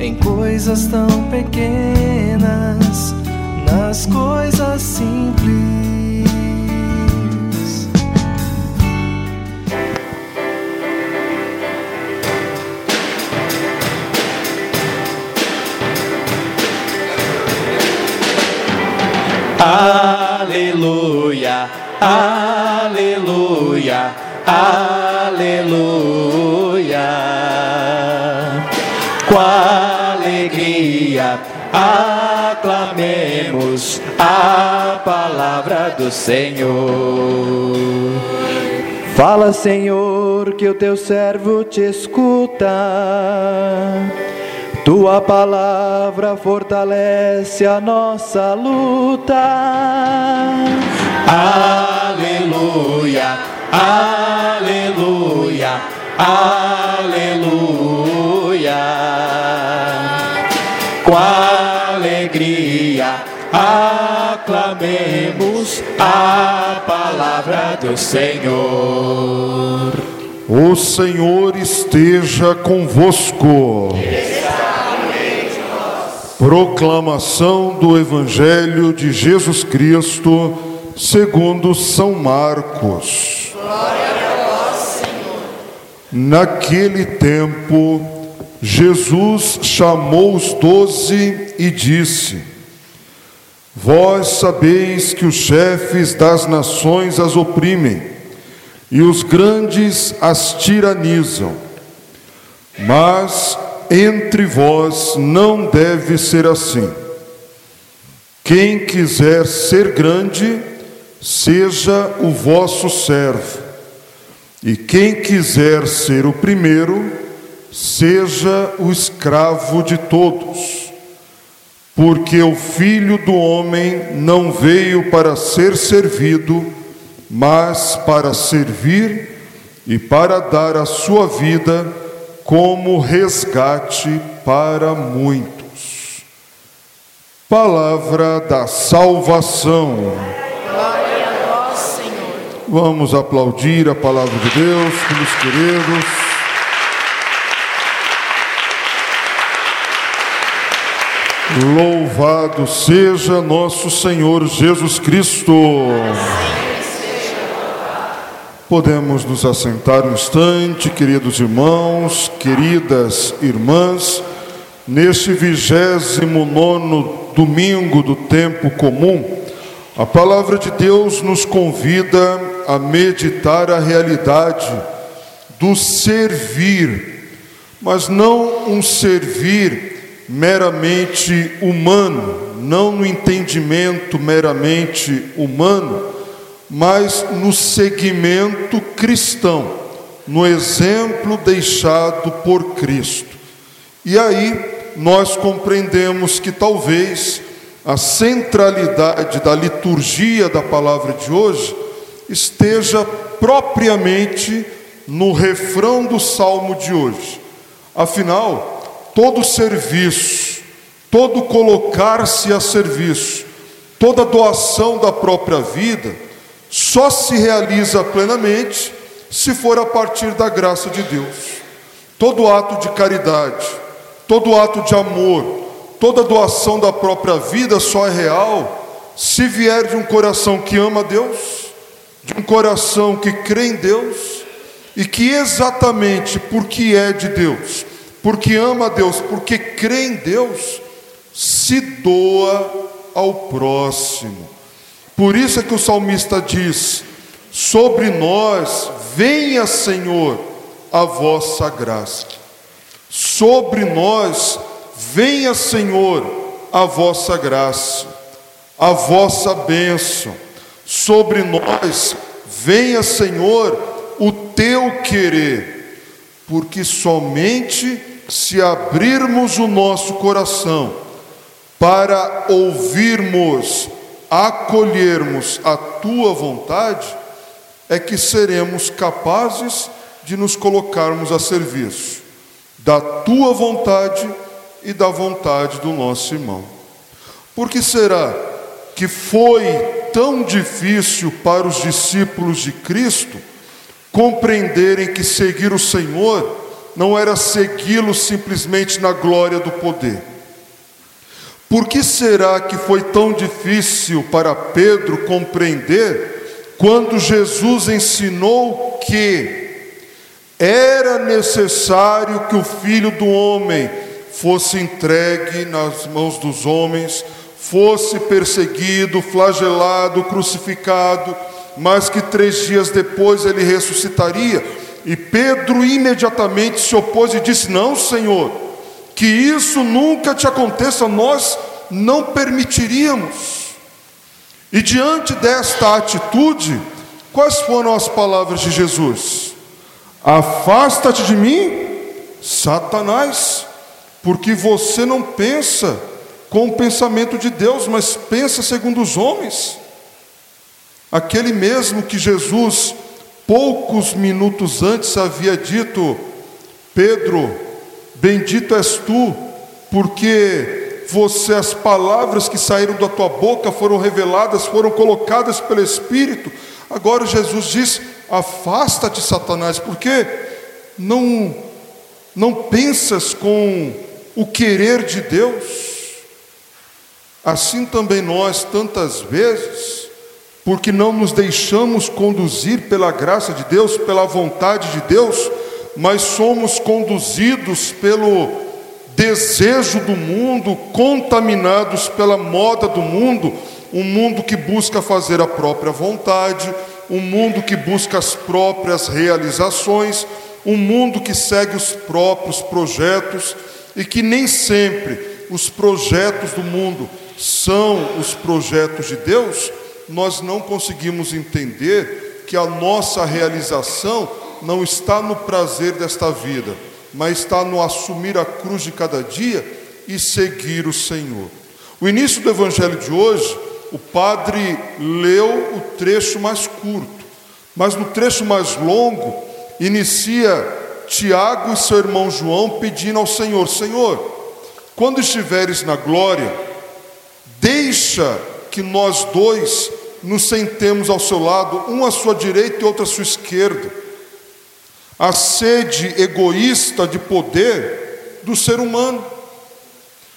em coisas tão pequenas, nas coisas simples. Aleluia, aleluia, aleluia. Aclamemos a palavra do Senhor. Fala, Senhor, que o teu servo te escuta. Tua palavra fortalece a nossa luta. Aleluia, aleluia, aleluia. Aclamemos a palavra do Senhor. O Senhor esteja convosco. Proclamação do Evangelho de Jesus Cristo, segundo São Marcos. Naquele tempo, Jesus chamou os doze e disse: Vós sabeis que os chefes das nações as oprimem e os grandes as tiranizam. Mas entre vós não deve ser assim. Quem quiser ser grande, seja o vosso servo. E quem quiser ser o primeiro, seja o escravo de todos. Porque o filho do homem não veio para ser servido, mas para servir e para dar a sua vida como resgate para muitos. Palavra da salvação. Glória a vós, Senhor. Vamos aplaudir a palavra de Deus, meus queridos. Louvado seja nosso Senhor Jesus Cristo. Podemos nos assentar um instante, queridos irmãos, queridas irmãs, neste vigésimo nono domingo do tempo comum, a palavra de Deus nos convida a meditar a realidade do servir, mas não um servir meramente humano, não no entendimento meramente humano, mas no segmento cristão, no exemplo deixado por Cristo. E aí nós compreendemos que talvez a centralidade da liturgia da palavra de hoje esteja propriamente no refrão do salmo de hoje. Afinal, todo serviço, todo colocar-se a serviço, toda doação da própria vida, só se realiza plenamente se for a partir da graça de Deus. Todo ato de caridade, todo ato de amor, toda doação da própria vida só é real se vier de um coração que ama Deus, de um coração que crê em Deus e que exatamente porque é de Deus, porque ama Deus, porque crê em Deus, se doa ao próximo. Por isso é que o salmista diz: Sobre nós venha, Senhor, a vossa graça. Sobre nós venha, Senhor, a vossa graça, a vossa bênção. Sobre nós venha, Senhor, o teu querer, porque somente se abrirmos o nosso coração, para ouvirmos, acolhermos a tua vontade, é que seremos capazes de nos colocarmos a serviço da tua vontade e da vontade do nosso irmão. Por que será que foi tão difícil para os discípulos de Cristo compreenderem que seguir o Senhor não era segui-lo simplesmente na glória do poder? Por que será que foi tão difícil para Pedro compreender quando Jesus ensinou que era necessário que o filho do homem fosse entregue nas mãos dos homens, fosse perseguido, flagelado, crucificado, mas que três dias depois ele ressuscitaria. E Pedro imediatamente se opôs e disse: Não, Senhor, que isso nunca te aconteça, nós não permitiríamos. E diante desta atitude, quais foram as palavras de Jesus? Afasta-te de mim, Satanás, porque você não pensa com o pensamento de Deus, mas pensa segundo os homens. Aquele mesmo que Jesus, poucos minutos antes, havia dito: Pedro, bendito és tu, porque você, as palavras que saíram da tua boca foram reveladas, foram colocadas pelo Espírito. Agora Jesus diz: afasta-te, Satanás, porque não, não pensas com o querer de Deus. Assim também nós, tantas vezes, porque não nos deixamos conduzir pela graça de Deus, pela vontade de Deus, mas somos conduzidos pelo desejo do mundo, contaminados pela moda do mundo, um mundo que busca fazer a própria vontade, um mundo que busca as próprias realizações, um mundo que segue os próprios projetos e que nem sempre os projetos do mundo são os projetos de Deus, nós não conseguimos entender que a nossa realização não está no prazer desta vida, mas está no assumir a cruz de cada dia e seguir o Senhor. O início do evangelho de hoje o padre leu o trecho mais curto, mas no trecho mais longo, inicia Tiago e seu irmão João pedindo ao Senhor: Senhor, quando estiveres na glória, deixa que nós dois nos sentemos ao seu lado, um à sua direita e outro à sua esquerda. A sede egoísta de poder do ser humano.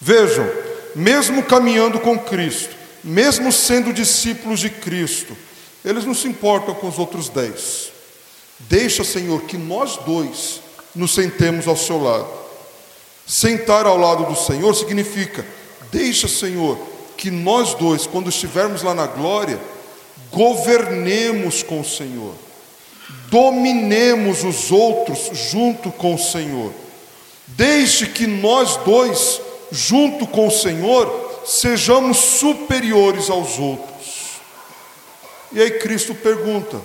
Vejam, mesmo caminhando com Cristo, mesmo sendo discípulos de Cristo, eles não se importam com os outros dez. Deixa, Senhor, que nós dois nos sentemos ao seu lado. Sentar ao lado do Senhor significa, deixa, Senhor, que nós dois, quando estivermos lá na glória, governemos com o Senhor, dominemos os outros junto com o Senhor. Deixe que nós dois, junto com o Senhor, sejamos superiores aos outros. E aí Cristo pergunta: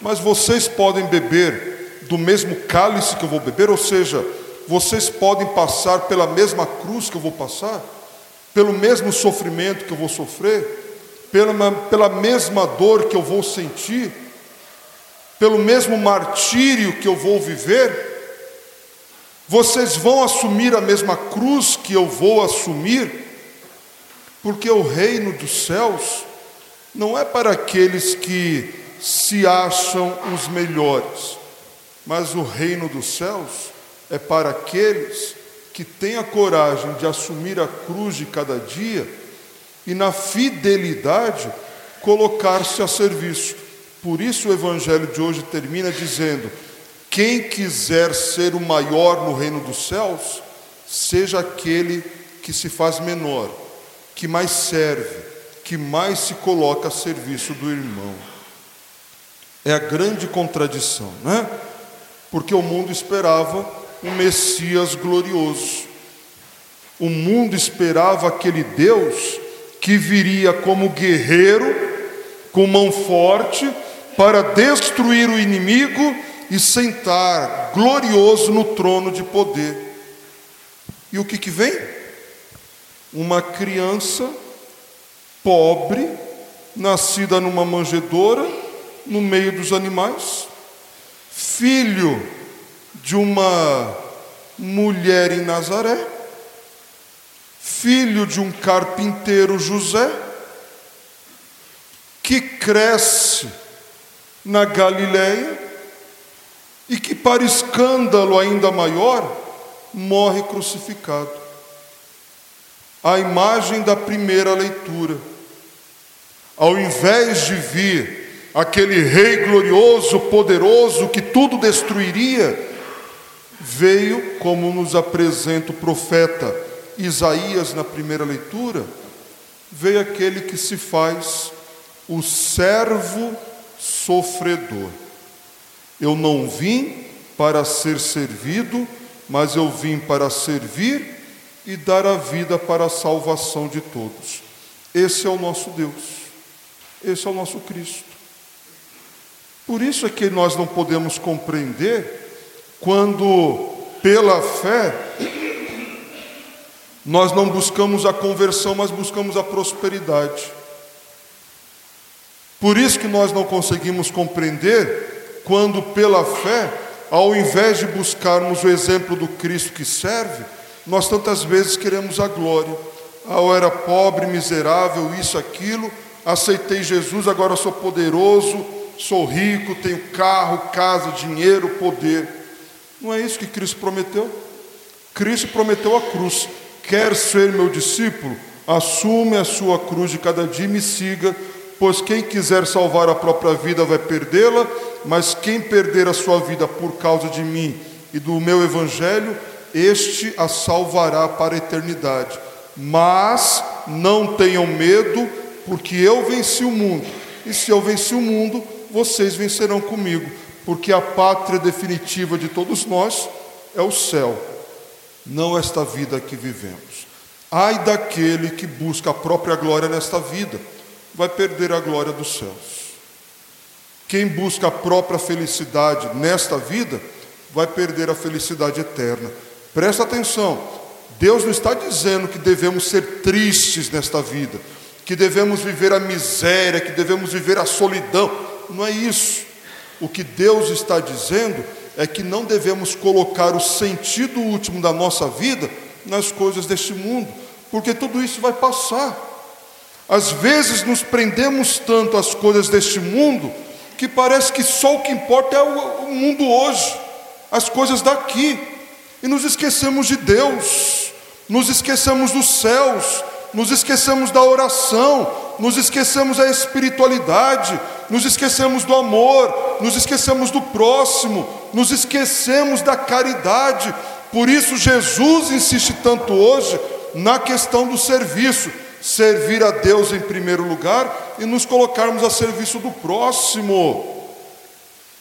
Mas vocês podem beber do mesmo cálice que eu vou beber? Ou seja, vocês podem passar pela mesma cruz que eu vou passar? Pelo mesmo sofrimento que eu vou sofrer? Pela, pela mesma dor que eu vou sentir? Pelo mesmo martírio que eu vou viver? Vocês vão assumir a mesma cruz que eu vou assumir? Porque o reino dos céus não é para aqueles que se acham os melhores, mas o reino dos céus é para aqueles que têm a coragem de assumir a cruz de cada dia e, na fidelidade, colocar-se a serviço. Por isso, o Evangelho de hoje termina dizendo: quem quiser ser o maior no reino dos céus, seja aquele que se faz menor que mais serve, que mais se coloca a serviço do irmão. É a grande contradição, né? Porque o mundo esperava um Messias glorioso. O mundo esperava aquele Deus que viria como guerreiro, com mão forte, para destruir o inimigo e sentar glorioso no trono de poder. E o que, que vem? uma criança pobre, nascida numa manjedoura, no meio dos animais, filho de uma mulher em Nazaré, filho de um carpinteiro José, que cresce na Galileia e que, para escândalo ainda maior, morre crucificado. A imagem da primeira leitura. Ao invés de vir aquele rei glorioso, poderoso, que tudo destruiria, veio, como nos apresenta o profeta Isaías na primeira leitura, veio aquele que se faz o servo sofredor. Eu não vim para ser servido, mas eu vim para servir e dar a vida para a salvação de todos. Esse é o nosso Deus, esse é o nosso Cristo. Por isso é que nós não podemos compreender quando, pela fé, nós não buscamos a conversão, mas buscamos a prosperidade. Por isso que nós não conseguimos compreender quando, pela fé, ao invés de buscarmos o exemplo do Cristo que serve, nós tantas vezes queremos a glória. Ah, eu era pobre, miserável, isso, aquilo, aceitei Jesus, agora sou poderoso, sou rico, tenho carro, casa, dinheiro, poder. Não é isso que Cristo prometeu? Cristo prometeu a cruz. Quer ser meu discípulo? Assume a sua cruz de cada dia e me siga, pois quem quiser salvar a própria vida vai perdê-la, mas quem perder a sua vida por causa de mim e do meu evangelho, este a salvará para a eternidade. Mas não tenham medo, porque eu venci o mundo. E se eu venci o mundo, vocês vencerão comigo, porque a pátria definitiva de todos nós é o céu, não esta vida que vivemos. Ai daquele que busca a própria glória nesta vida, vai perder a glória dos céus. Quem busca a própria felicidade nesta vida, vai perder a felicidade eterna. Presta atenção, Deus não está dizendo que devemos ser tristes nesta vida, que devemos viver a miséria, que devemos viver a solidão. Não é isso. O que Deus está dizendo é que não devemos colocar o sentido último da nossa vida nas coisas deste mundo, porque tudo isso vai passar. Às vezes nos prendemos tanto às coisas deste mundo que parece que só o que importa é o mundo hoje, as coisas daqui, e nos esquecemos de Deus, nos esquecemos dos céus, nos esquecemos da oração, nos esquecemos da espiritualidade, nos esquecemos do amor, nos esquecemos do próximo, nos esquecemos da caridade. Por isso, Jesus insiste tanto hoje na questão do serviço servir a Deus em primeiro lugar e nos colocarmos a serviço do próximo,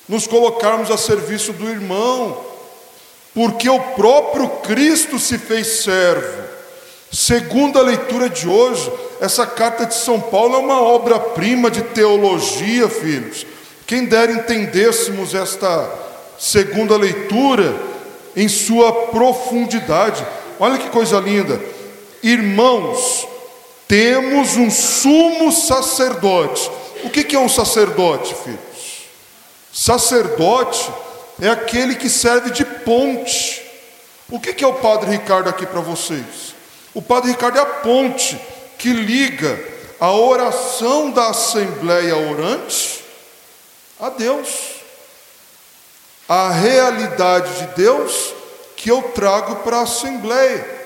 nos colocarmos a serviço do irmão, porque o próprio Cristo se fez servo. Segundo a leitura de hoje, essa carta de São Paulo é uma obra-prima de teologia, filhos. Quem dera entendêssemos esta segunda leitura em sua profundidade. Olha que coisa linda. Irmãos, temos um sumo sacerdote. O que é um sacerdote, filhos? Sacerdote é aquele que serve de ponte. O que é o Padre Ricardo aqui para vocês? O Padre Ricardo é a ponte que liga a oração da Assembleia Orante a Deus, a realidade de Deus que eu trago para a Assembleia.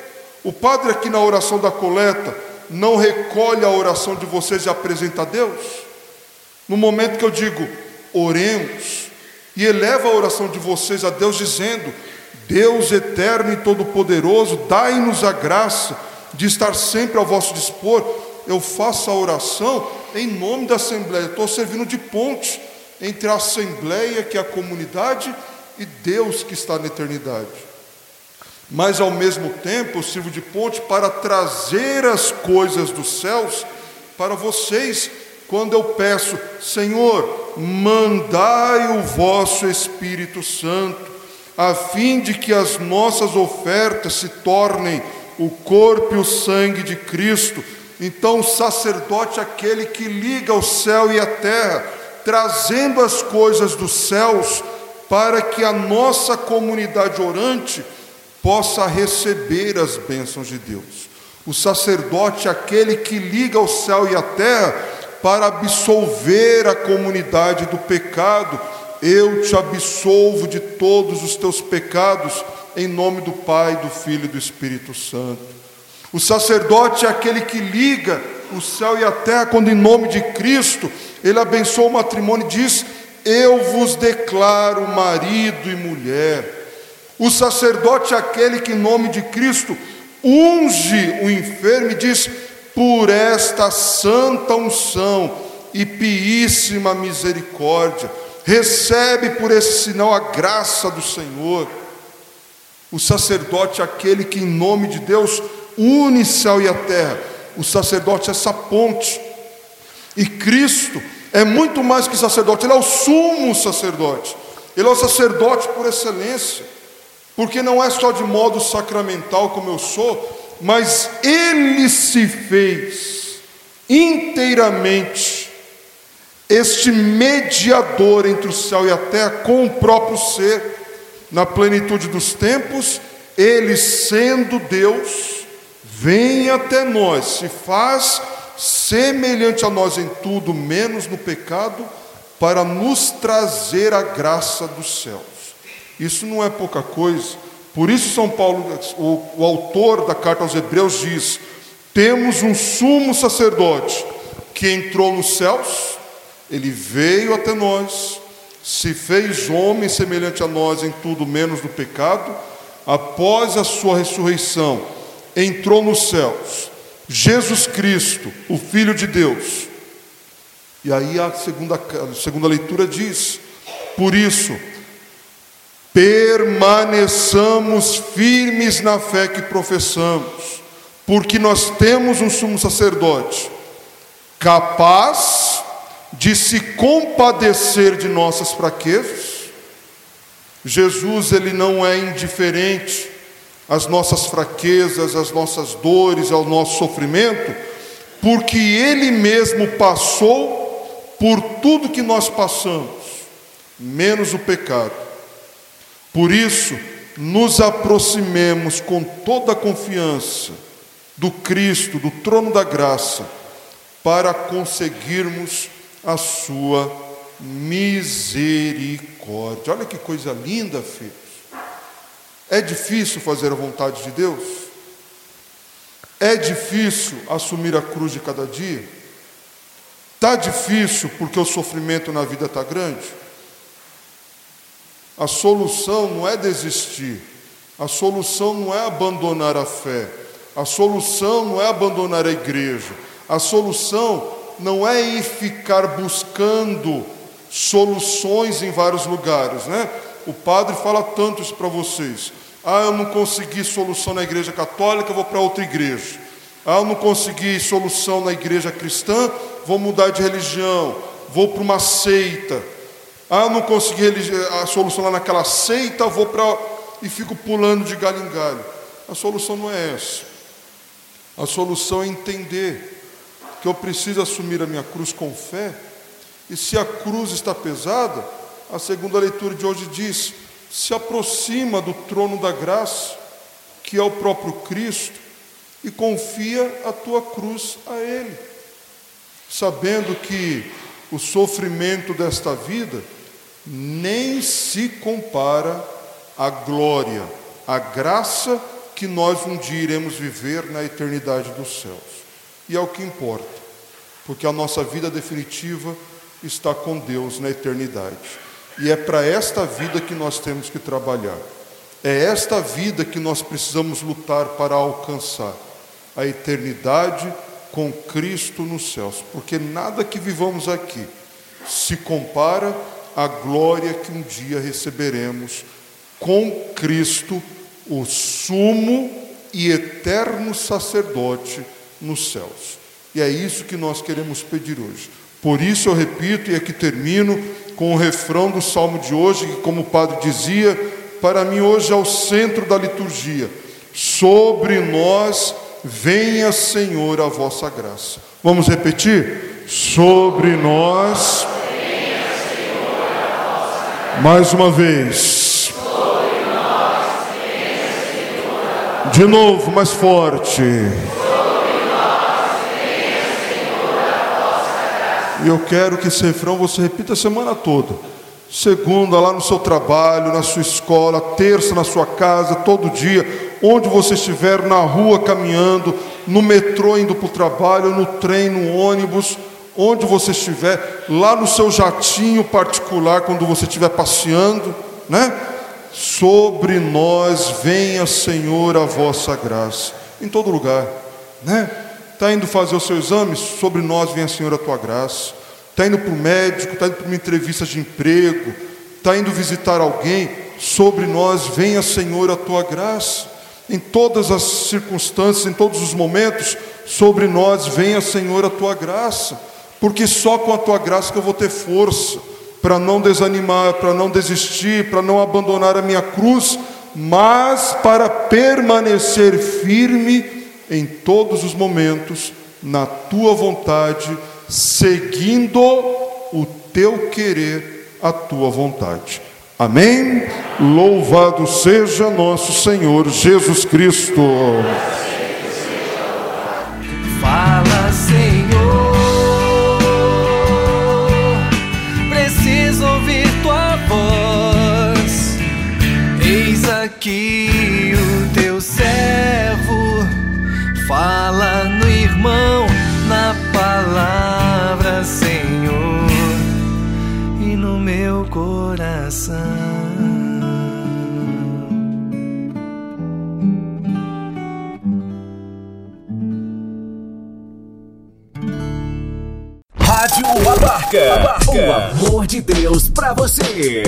O Padre, aqui na oração da coleta, não recolhe a oração de vocês e apresenta a Deus? No momento que eu digo, oremos, e eleva a oração de vocês a Deus, dizendo: Deus eterno e todo-poderoso, dai-nos a graça de estar sempre ao vosso dispor. Eu faço a oração em nome da Assembleia, estou servindo de ponte entre a Assembleia, que é a comunidade, e Deus que está na eternidade mas ao mesmo tempo eu sirvo de ponte para trazer as coisas dos céus para vocês, quando eu peço, Senhor, mandai o vosso Espírito Santo, a fim de que as nossas ofertas se tornem o corpo e o sangue de Cristo. Então, o sacerdote é aquele que liga o céu e a terra, trazendo as coisas dos céus para que a nossa comunidade orante possa receber as bênçãos de Deus. O sacerdote é aquele que liga o céu e a terra para absolver a comunidade do pecado. Eu te absolvo de todos os teus pecados, em nome do Pai, do Filho e do Espírito Santo. O sacerdote é aquele que liga o céu e a terra, quando em nome de Cristo ele abençoa o matrimônio e diz: Eu vos declaro marido e mulher. O sacerdote é aquele que, em nome de Cristo, unge o enfermo e diz: Por esta santa unção e piíssima misericórdia, recebe por esse sinal a graça do Senhor. O sacerdote é aquele que, em nome de Deus, une céu e a terra. O sacerdote é essa ponte. E Cristo é muito mais que sacerdote, ele é o sumo sacerdote. Ele é o sacerdote por excelência. Porque não é só de modo sacramental como eu sou, mas ele se fez inteiramente este mediador entre o céu e a terra com o próprio ser, na plenitude dos tempos, ele sendo Deus, vem até nós, se faz semelhante a nós em tudo, menos no pecado, para nos trazer a graça dos céus. Isso não é pouca coisa. Por isso, São Paulo, o, o autor da carta aos Hebreus, diz: temos um sumo sacerdote que entrou nos céus, ele veio até nós, se fez homem semelhante a nós em tudo menos no pecado, após a sua ressurreição, entrou nos céus. Jesus Cristo, o Filho de Deus. E aí a segunda, a segunda leitura diz: por isso, permaneçamos firmes na fé que professamos, porque nós temos um sumo sacerdote capaz de se compadecer de nossas fraquezas. Jesus, ele não é indiferente às nossas fraquezas, às nossas dores, ao nosso sofrimento, porque ele mesmo passou por tudo que nós passamos, menos o pecado. Por isso, nos aproximemos com toda a confiança do Cristo, do trono da graça, para conseguirmos a sua misericórdia. Olha que coisa linda, filhos. É difícil fazer a vontade de Deus? É difícil assumir a cruz de cada dia? Está difícil porque o sofrimento na vida está grande? A solução não é desistir, a solução não é abandonar a fé, a solução não é abandonar a igreja, a solução não é ir ficar buscando soluções em vários lugares, né? O padre fala tanto isso para vocês. Ah, eu não consegui solução na igreja católica, vou para outra igreja. Ah, eu não consegui solução na igreja cristã, vou mudar de religião, vou para uma seita. Ah, eu não consegui a solução lá naquela seita, vou para. e fico pulando de galho em galho. A solução não é essa. A solução é entender que eu preciso assumir a minha cruz com fé. E se a cruz está pesada, a segunda leitura de hoje diz: se aproxima do trono da graça, que é o próprio Cristo, e confia a tua cruz a Ele, sabendo que o sofrimento desta vida nem se compara à glória, à graça que nós um dia iremos viver na eternidade dos céus. E é o que importa, porque a nossa vida definitiva está com Deus na eternidade. E é para esta vida que nós temos que trabalhar. É esta vida que nós precisamos lutar para alcançar a eternidade com Cristo nos céus, porque nada que vivamos aqui se compara a glória que um dia receberemos com Cristo, o sumo e eterno sacerdote nos céus. E é isso que nós queremos pedir hoje. Por isso eu repito e aqui termino com o refrão do salmo de hoje, que, como o padre dizia, para mim hoje é o centro da liturgia. Sobre nós venha, Senhor, a vossa graça. Vamos repetir? Sobre nós. Mais uma vez. De novo, mais forte. E eu quero que esse refrão você repita a semana toda. Segunda, lá no seu trabalho, na sua escola, terça na sua casa, todo dia, onde você estiver, na rua caminhando, no metrô indo para o trabalho, no trem, no ônibus, onde você estiver, lá no seu jatinho particular, quando você estiver passeando, né? Sobre nós venha, Senhor, a vossa graça. Em todo lugar, né? Está indo fazer o seu exame? Sobre nós venha, Senhor, a tua graça. Está indo para o médico, está indo para uma entrevista de emprego, está indo visitar alguém? Sobre nós venha, Senhor, a tua graça. Em todas as circunstâncias, em todos os momentos, sobre nós venha, Senhor, a tua graça porque só com a tua graça que eu vou ter força para não desanimar, para não desistir, para não abandonar a minha cruz, mas para permanecer firme em todos os momentos na tua vontade, seguindo o teu querer, a tua vontade. Amém? Louvado seja nosso Senhor Jesus Cristo. Rádio Abarca. Abarca. O amor de Deus pra você.